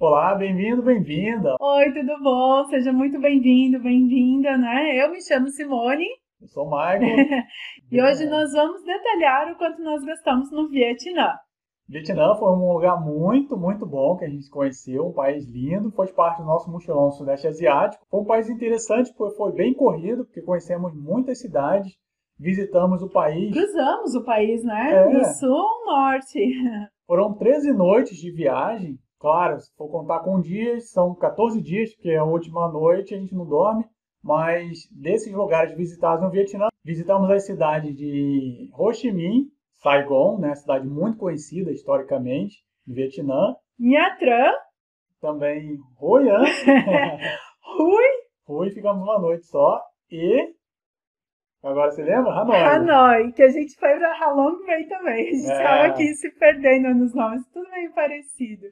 Olá, bem-vindo, bem-vinda. Oi, tudo bom? Seja muito bem-vindo, bem-vinda, né? Eu me chamo Simone. Eu sou o Michael. e hoje nós vamos detalhar o quanto nós gastamos no Vietnã. Vietnã foi um lugar muito, muito bom que a gente conheceu, um país lindo, faz parte do nosso mochilão no Sudeste Asiático. Foi um país interessante, porque foi bem corrido, porque conhecemos muitas cidades, visitamos o país. Cruzamos o país, né? É. Do sul ao norte. Foram 13 noites de viagem, Claro, se for contar com dias, são 14 dias, porque a última noite a gente não dorme. Mas desses lugares visitados no Vietnã, visitamos as cidades de Ho Chi Minh, Saigon, né, cidade muito conhecida historicamente no Vietnã. Nha Tran. Também Hoi An. Rui. Rui, ficamos uma noite só. E Agora você lembra? Hanoi. Hanoi, que a gente foi pra Halong Bay também. A gente é. tava aqui se perdendo nos nomes, tudo meio parecido.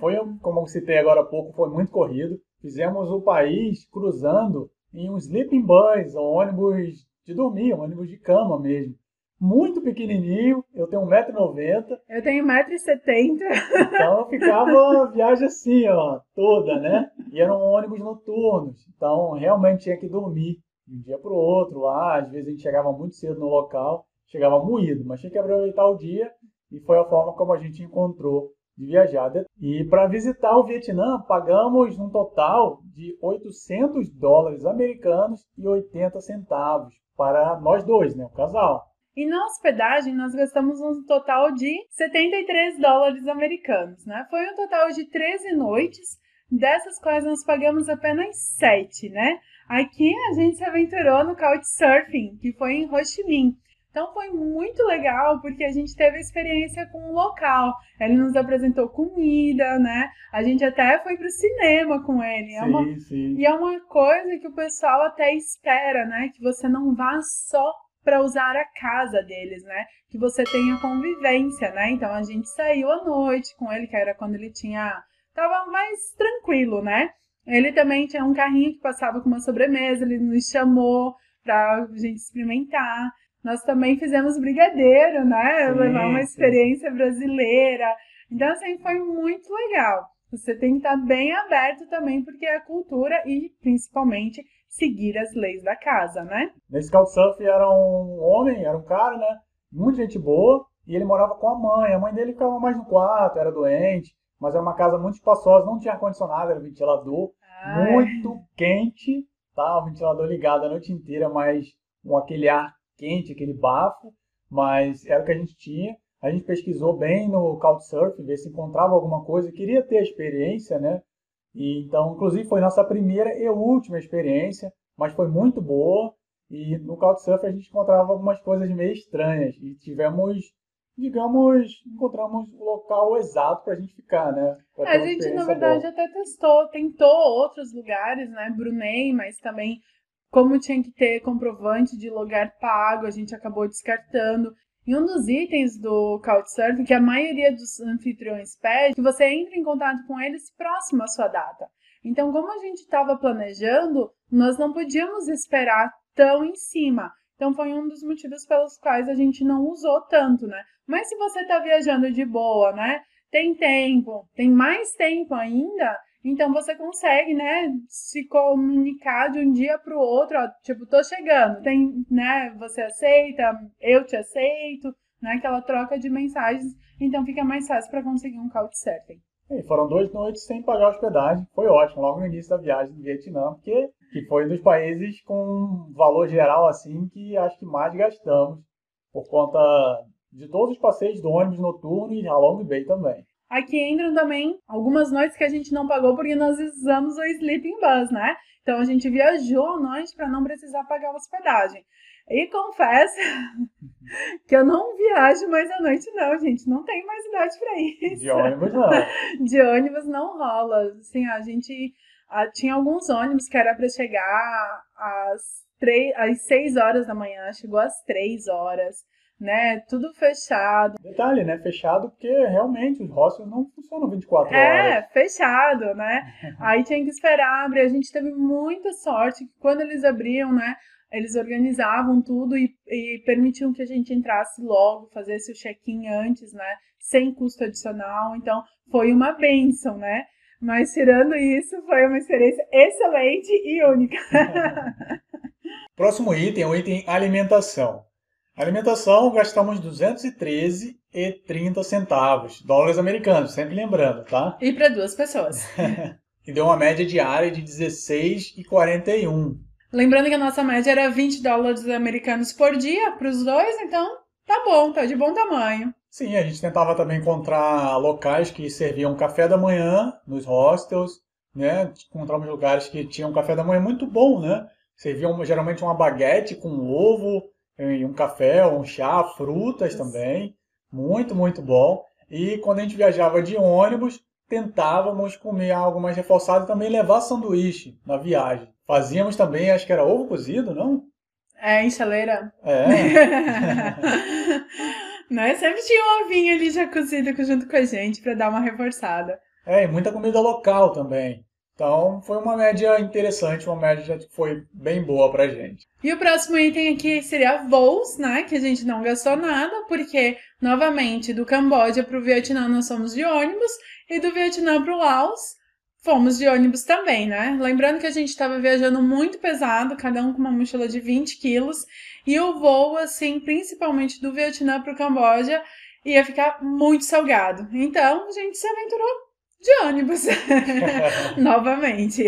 Foi, como eu citei agora há pouco, foi muito corrido. Fizemos o país cruzando em um sleeping bus, um ônibus de dormir, um ônibus de cama mesmo. Muito pequenininho, eu tenho 1,90m. Eu tenho 1,70m. Então eu ficava a viagem assim, ó, toda, né? E eram ônibus noturnos, então realmente tinha que dormir de um dia para o outro lá. Às vezes a gente chegava muito cedo no local, chegava moído, mas tinha que aproveitar o dia e foi a forma como a gente encontrou de viajar. E para visitar o Vietnã, pagamos um total de 800 dólares americanos e 80 centavos para nós dois, né, o casal. E na hospedagem nós gastamos um total de 73 dólares americanos, né? Foi um total de 13 noites, dessas quais nós pagamos apenas 7, né? Aqui a gente se aventurou no Couchsurfing, que foi em Ho Chi Minh. Então foi muito legal porque a gente teve experiência com o local. Ele nos apresentou comida, né? A gente até foi pro cinema com ele. É uma, sim. E é uma coisa que o pessoal até espera, né? Que você não vá só para usar a casa deles, né? Que você tenha convivência, né? Então a gente saiu à noite com ele, que era quando ele tinha tava mais tranquilo, né? Ele também tinha um carrinho que passava com uma sobremesa, ele nos chamou para a gente experimentar. Nós também fizemos brigadeiro, né? Sim, Levar uma experiência sim. brasileira. Então, assim, foi muito legal. Você tem que estar bem aberto também, porque é a cultura e, principalmente, seguir as leis da casa, né? Nesse Couchsurf era um homem, era um cara, né? Muita gente boa. E ele morava com a mãe. A mãe dele ficava mais no quarto, era doente. Mas era uma casa muito espaçosa, não tinha ar-condicionado, era ventilador. Ai. Muito quente, tá? O ventilador ligado a noite inteira, mas com aquele ar quente, aquele bafo, mas era o que a gente tinha. A gente pesquisou bem no Couchsurfing, ver se encontrava alguma coisa, queria ter a experiência, né? E, então, inclusive, foi nossa primeira e última experiência, mas foi muito boa. E no Couchsurfing a gente encontrava algumas coisas meio estranhas e tivemos, digamos, encontramos o local exato para a gente ficar, né? A gente, na verdade, boa. até testou, tentou outros lugares, né? Brunei, mas também como tinha que ter comprovante de lugar pago, a gente acabou descartando. E um dos itens do Couchsurfing, que a maioria dos anfitriões pede, que você entre em contato com eles próximo à sua data. Então, como a gente estava planejando, nós não podíamos esperar tão em cima. Então, foi um dos motivos pelos quais a gente não usou tanto, né? Mas se você está viajando de boa, né? Tem tempo, tem mais tempo ainda, então você consegue, né, se comunicar de um dia para o outro, ó, tipo, tô chegando, tem, né, você aceita, eu te aceito, né, aquela troca de mensagens, então fica mais fácil para conseguir um couchsurfing. E foram duas noites sem pagar hospedagem, foi ótimo, logo no início da viagem do Vietnã, porque que foi um dos países com valor geral assim que acho que mais gastamos por conta de todos os passeios do ônibus noturno e Halong Bay também. Aqui entram também algumas noites que a gente não pagou porque nós usamos o Sleeping Bus, né? Então a gente viajou à noite para não precisar pagar hospedagem. E confesso que eu não viajo mais à noite, não, gente. Não tenho mais idade para isso. De ônibus, não. De ônibus não rola. Assim, a gente a, tinha alguns ônibus que era para chegar às, três, às 6 horas da manhã, chegou às 3 horas né? Tudo fechado. Detalhe, né? Fechado porque realmente os hostels não funcionam 24 é, horas. É, fechado, né? Aí tinha que esperar abrir. A gente teve muita sorte que quando eles abriam, né? Eles organizavam tudo e, e permitiam que a gente entrasse logo, fazesse o check-in antes, né? Sem custo adicional. Então, foi uma benção, né? Mas tirando isso, foi uma experiência excelente e única. Próximo item é o item alimentação. Alimentação, gastamos 213,30 centavos, dólares americanos, sempre lembrando, tá? E para duas pessoas. e deu uma média diária de 16,41. Lembrando que a nossa média era 20 dólares americanos por dia para os dois, então tá bom, tá de bom tamanho. Sim, a gente tentava também encontrar locais que serviam café da manhã nos hostels, né? Encontramos lugares que tinham café da manhã muito bom, né? Serviam geralmente uma baguete com ovo, e um café, um chá, frutas também. Muito, muito bom. E quando a gente viajava de ônibus, tentávamos comer algo mais reforçado e também levar sanduíche na viagem. Fazíamos também, acho que era ovo cozido, não? É, em chaleira. É. né? Sempre tinha um ovinho ali já cozido junto com a gente para dar uma reforçada. É, e muita comida local também. Então foi uma média interessante, uma média que foi bem boa pra gente. E o próximo item aqui seria voos, né? Que a gente não gastou nada, porque, novamente, do Camboja pro Vietnã nós fomos de ônibus e do Vietnã pro Laos fomos de ônibus também, né? Lembrando que a gente estava viajando muito pesado, cada um com uma mochila de 20 quilos, e o voo, assim, principalmente do Vietnã pro Camboja, ia ficar muito salgado. Então, a gente se aventurou de ônibus. Novamente.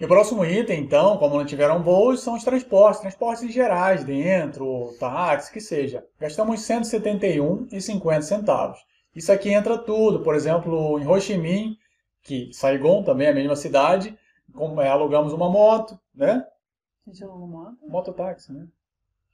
E o próximo item, então, como não tiveram voos, são os transportes, transportes gerais, dentro, táxi, que seja. Gastamos 171,50 centavos. Isso aqui entra tudo, por exemplo, em Ho Chi Minh, que Saigon também é a mesma cidade, como, é, alugamos uma moto, né? A gente alugou moto? Mototáxi, né?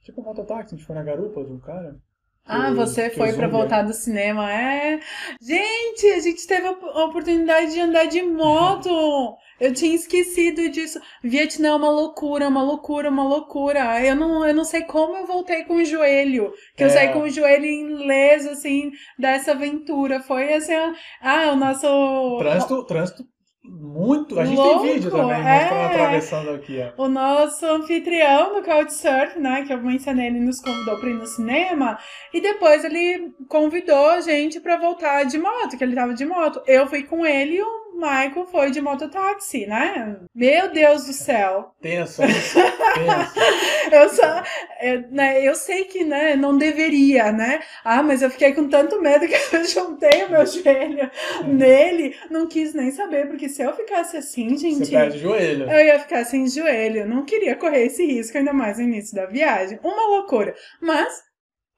Tipo um mototáxi, a gente foi na garupa de um cara. Ah, você foi para voltar do cinema, é? Gente, a gente teve a oportunidade de andar de moto. Eu tinha esquecido disso. Vietnã é uma loucura, uma loucura, uma loucura. Eu não, eu não sei como eu voltei com o joelho. Que é. eu saí com o joelho ileso, assim, dessa aventura. Foi assim, ah, o nosso. Trânsito, trânsito muito. A gente Louco, tem vídeo também, é. mostrando atravessando aqui, ó. O nosso anfitrião do Couchsurf, né? Que eu mencionei, ele nos convidou para ir no cinema. E depois ele convidou a gente para voltar de moto, que ele tava de moto. Eu fui com ele e o Michael foi de mototáxi, né? Meu Deus do céu. Tenso, tenso. eu só, eu, né, eu sei que, né, não deveria, né? Ah, mas eu fiquei com tanto medo que eu juntei o meu joelho nele, não quis nem saber, porque se eu ficasse assim, gente. Você perde o joelho. Eu ia ficar sem joelho. Não queria correr esse risco, ainda mais no início da viagem. Uma loucura. Mas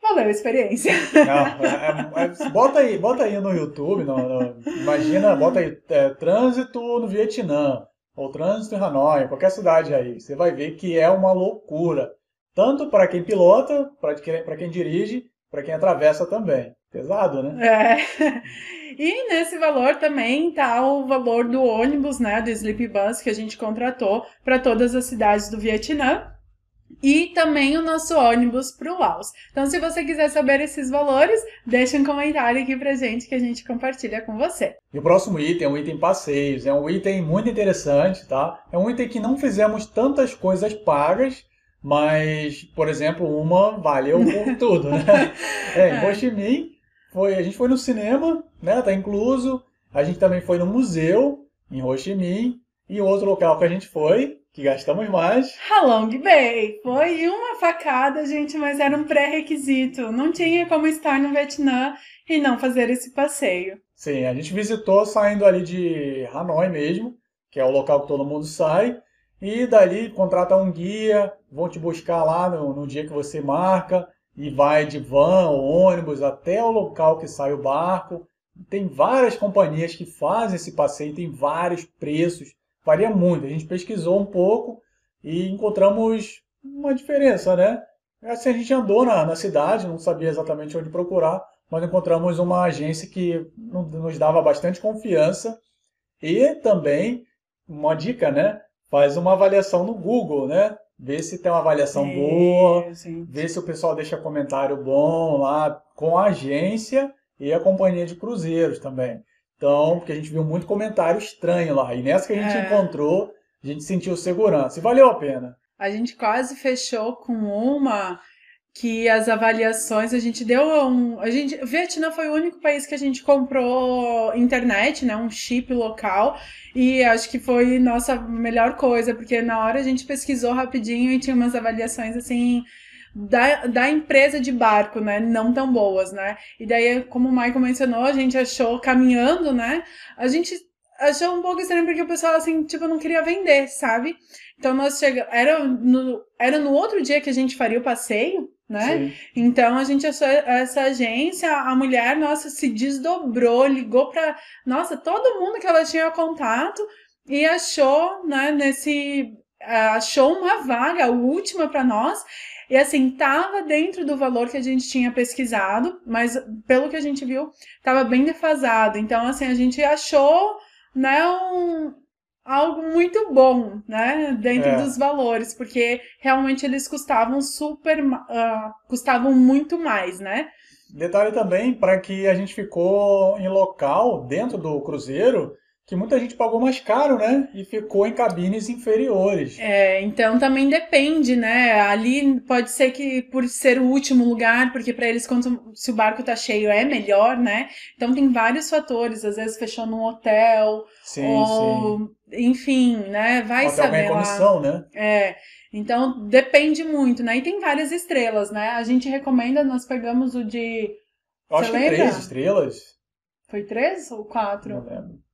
Valeu a experiência. Não, é, é, é, bota aí, bota aí no YouTube, no, no, imagina, bota aí é, trânsito no Vietnã, ou trânsito em Hanoi, qualquer cidade aí. Você vai ver que é uma loucura. Tanto para quem pilota, para quem, quem dirige, para quem atravessa também. Pesado, né? É. E nesse valor também tá o valor do ônibus, né, do Sleep Bus que a gente contratou para todas as cidades do Vietnã e também o nosso ônibus para o Laos. Então, se você quiser saber esses valores, deixa um comentário aqui pra gente que a gente compartilha com você. E o próximo item é um item passeios, é um item muito interessante, tá? É um item que não fizemos tantas coisas pagas, mas, por exemplo, uma valeu por tudo, né? É, em Ho Chi Minh, foi, a gente foi no cinema, né? Tá incluso. A gente também foi no museu em Ho Chi Minh. E outro local que a gente foi que gastamos mais. Halong Bay. Foi uma facada, gente, mas era um pré-requisito. Não tinha como estar no Vietnã e não fazer esse passeio. Sim, a gente visitou saindo ali de Hanoi mesmo, que é o local que todo mundo sai. E dali contrata um guia, vão te buscar lá no, no dia que você marca e vai de van ou ônibus até o local que sai o barco. Tem várias companhias que fazem esse passeio, tem vários preços varia muito. A gente pesquisou um pouco e encontramos uma diferença, né? Assim, a gente andou na, na cidade, não sabia exatamente onde procurar, mas encontramos uma agência que nos dava bastante confiança e também uma dica, né? Faz uma avaliação no Google, né? Vê se tem uma avaliação sim, boa, sim. vê se o pessoal deixa comentário bom lá com a agência e a companhia de cruzeiros também. Então, porque a gente viu muito comentário estranho lá. E nessa que a gente é. encontrou, a gente sentiu segurança. E valeu a pena. A gente quase fechou com uma que as avaliações a gente deu um, a gente, Vietnã foi o único país que a gente comprou internet, né, um chip local e acho que foi nossa melhor coisa porque na hora a gente pesquisou rapidinho e tinha umas avaliações assim da, da empresa de barco, né? Não tão boas, né? E daí, como o Michael mencionou, a gente achou caminhando, né? A gente achou um pouco estranho porque o pessoal, assim, tipo, não queria vender, sabe? Então nós chegamos. Era no, era no outro dia que a gente faria o passeio, né? Sim. Então a gente achou essa agência, a mulher, nossa, se desdobrou, ligou para, nossa, todo mundo que ela tinha contato e achou, né, nesse achou uma vaga, a última para nós. E assim, tava dentro do valor que a gente tinha pesquisado, mas pelo que a gente viu, tava bem defasado. Então, assim, a gente achou, né, um, algo muito bom, né, dentro é. dos valores, porque realmente eles custavam super, uh, custavam muito mais, né? Detalhe também para que a gente ficou em local dentro do cruzeiro que muita gente pagou mais caro, né? E ficou em cabines inferiores. É, então também depende, né? Ali pode ser que por ser o último lugar, porque para eles quando se o barco tá cheio é melhor, né? Então tem vários fatores, às vezes fechou num hotel, sim, ou sim. enfim, né? Vai hotel saber lá. Comissão, né? É. Então depende muito, né? E tem várias estrelas, né? A gente recomenda, nós pegamos o de Eu acho que três estrelas. Foi três ou quatro? Não lembro.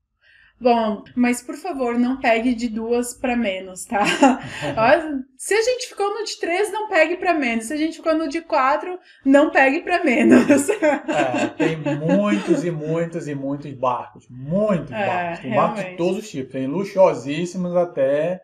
Bom, mas por favor, não pegue de duas para menos, tá? Se a gente ficou no de três, não pegue para menos. Se a gente ficou no de quatro, não pegue para menos. É, tem muitos e muitos e muitos barcos. Muitos é, barcos. Tem realmente. barcos de todos os tipos. Tem luxuosíssimos até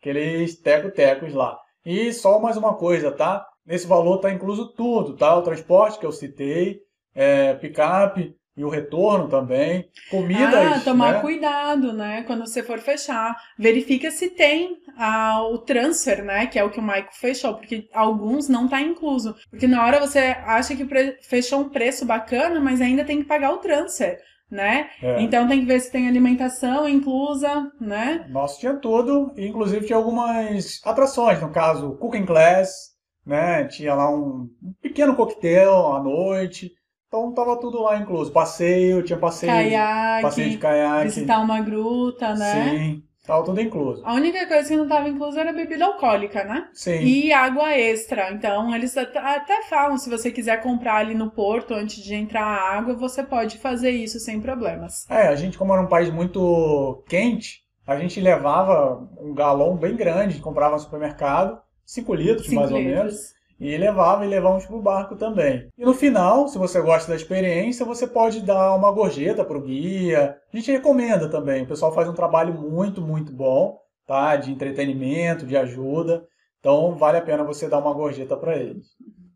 aqueles teco-tecos lá. E só mais uma coisa, tá? Nesse valor tá incluso tudo, tá? O transporte que eu citei, é, picape, e o retorno também. Comidas. Ah, tomar né? cuidado, né? Quando você for fechar. Verifica se tem ah, o transfer, né? Que é o que o Maico fechou, porque alguns não tá incluso. Porque na hora você acha que fechou um preço bacana, mas ainda tem que pagar o transfer. Né? É. Então tem que ver se tem alimentação inclusa, né? Nossa, tinha tudo, inclusive tinha algumas atrações, no caso, cooking class, né? Tinha lá um, um pequeno coquetel à noite, então tava tudo lá incluso. Passeio, tinha passeio, caiaque, passeio de caiaque. Visitar uma gruta, né? Sim, tava tudo incluso. A única coisa que não tava incluso era bebida alcoólica, né? Sim. E água extra. Então eles até falam, se você quiser comprar ali no porto antes de entrar a água, você pode fazer isso sem problemas. É, a gente como era um país muito quente, a gente levava um galão bem grande, comprava no supermercado, 5 litros cinco mais litros. ou menos e levava e levávamos para o barco também. E no final, se você gosta da experiência, você pode dar uma gorjeta para o guia. A gente recomenda também. O pessoal faz um trabalho muito, muito bom, tá? De entretenimento, de ajuda. Então vale a pena você dar uma gorjeta para eles.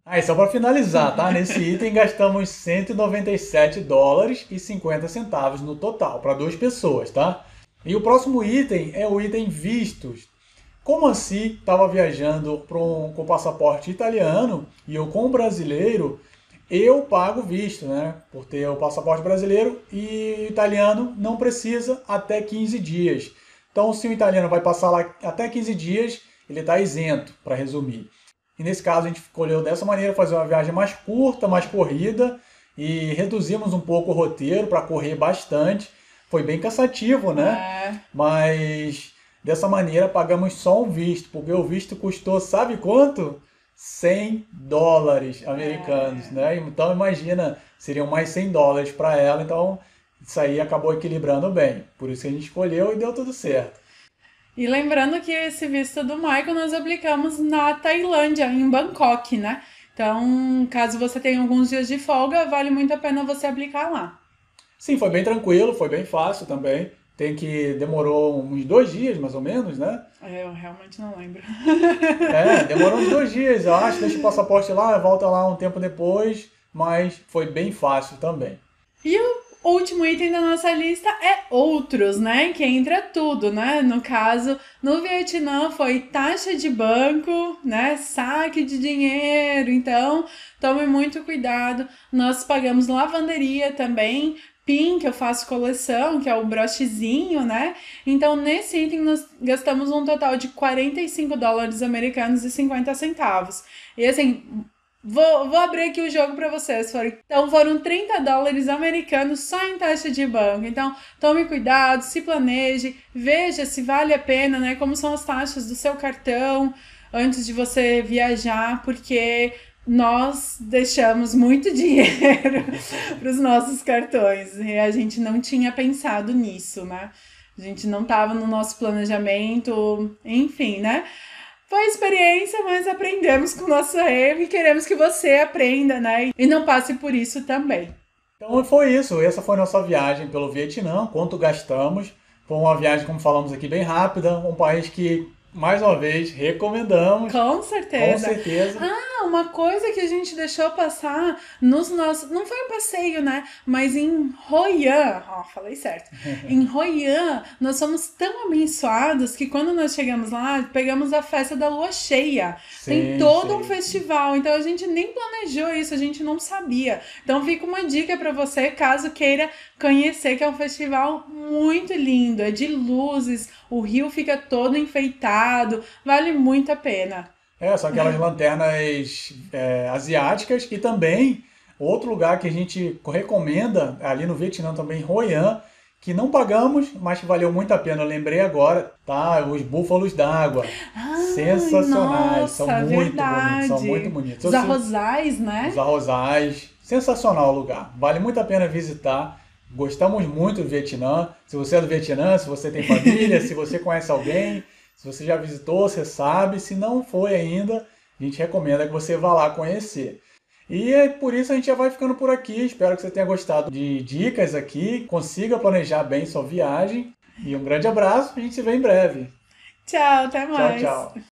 Ah, e só para finalizar, tá? Nesse item gastamos 197 dólares e 50 centavos no total para duas pessoas, tá? E o próximo item é o item vistos. Como assim estava viajando um, com passaporte italiano e eu com brasileiro, eu pago visto, né? Por ter o passaporte brasileiro e italiano não precisa até 15 dias. Então, se o italiano vai passar lá até 15 dias, ele está isento, para resumir. E nesse caso, a gente escolheu dessa maneira fazer uma viagem mais curta, mais corrida e reduzimos um pouco o roteiro para correr bastante. Foi bem cansativo, né? É. Mas Dessa maneira, pagamos só um visto, porque o visto custou, sabe quanto? 100 dólares americanos, é. né? Então imagina, seriam mais 100 dólares para ela, então isso aí acabou equilibrando bem. Por isso que a gente escolheu e deu tudo certo. E lembrando que esse visto do Michael nós aplicamos na Tailândia, em Bangkok, né? Então, caso você tenha alguns dias de folga, vale muito a pena você aplicar lá. Sim, foi bem tranquilo, foi bem fácil também tem que demorou uns dois dias, mais ou menos, né? É, eu realmente não lembro. é, demorou uns dois dias, eu acho. Deixa o passaporte lá, volta lá um tempo depois, mas foi bem fácil também. E o último item da nossa lista é outros, né? Que entra tudo, né? No caso, no Vietnã foi taxa de banco, né? Saque de dinheiro. Então, tome muito cuidado. Nós pagamos lavanderia também, PIN, que eu faço coleção, que é o brochezinho, né? Então, nesse item, nós gastamos um total de 45 dólares americanos e 50 centavos. E assim, Vou, vou abrir aqui o jogo para vocês. Então, foram 30 dólares americanos só em taxa de banco. Então, tome cuidado, se planeje, veja se vale a pena, né? Como são as taxas do seu cartão antes de você viajar, porque nós deixamos muito dinheiro para os nossos cartões e a gente não tinha pensado nisso, né? A gente não estava no nosso planejamento, enfim, né? Foi experiência, mas aprendemos com o nosso erro e queremos que você aprenda, né? E não passe por isso também. Então foi isso. Essa foi nossa viagem pelo Vietnã. Quanto gastamos? Foi uma viagem, como falamos aqui, bem rápida. Um país que mais uma vez, recomendamos. Com certeza. Com certeza. Ah, uma coisa que a gente deixou passar nos nossos. Não foi um passeio, né? Mas em Hoi An, ó, falei certo. em Hoi An, nós somos tão abençoados que quando nós chegamos lá, pegamos a festa da lua cheia. Sim, Tem todo sim. um festival. Então a gente nem planejou isso, a gente não sabia. Então fica uma dica para você, caso queira conhecer, que é um festival muito lindo. É de luzes, o rio fica todo enfeitado vale muito a pena. É, são aquelas lanternas é, asiáticas e também outro lugar que a gente recomenda ali no Vietnã também, Hoi An, que não pagamos, mas valeu muito a pena. Eu lembrei agora, tá? Os búfalos d'água. Sensacionais. Nossa, são muito verdade. bonitos. São muito bonitos. Os arrozais, né? Os arrozais. Sensacional o lugar. Vale muito a pena visitar. Gostamos muito do Vietnã. Se você é do Vietnã, se você tem família, se você conhece alguém, se você já visitou, você sabe. Se não foi ainda, a gente recomenda que você vá lá conhecer. E é por isso a gente já vai ficando por aqui. Espero que você tenha gostado de dicas aqui, consiga planejar bem sua viagem. E um grande abraço, a gente se vê em breve. Tchau, até mais. Tchau, tchau.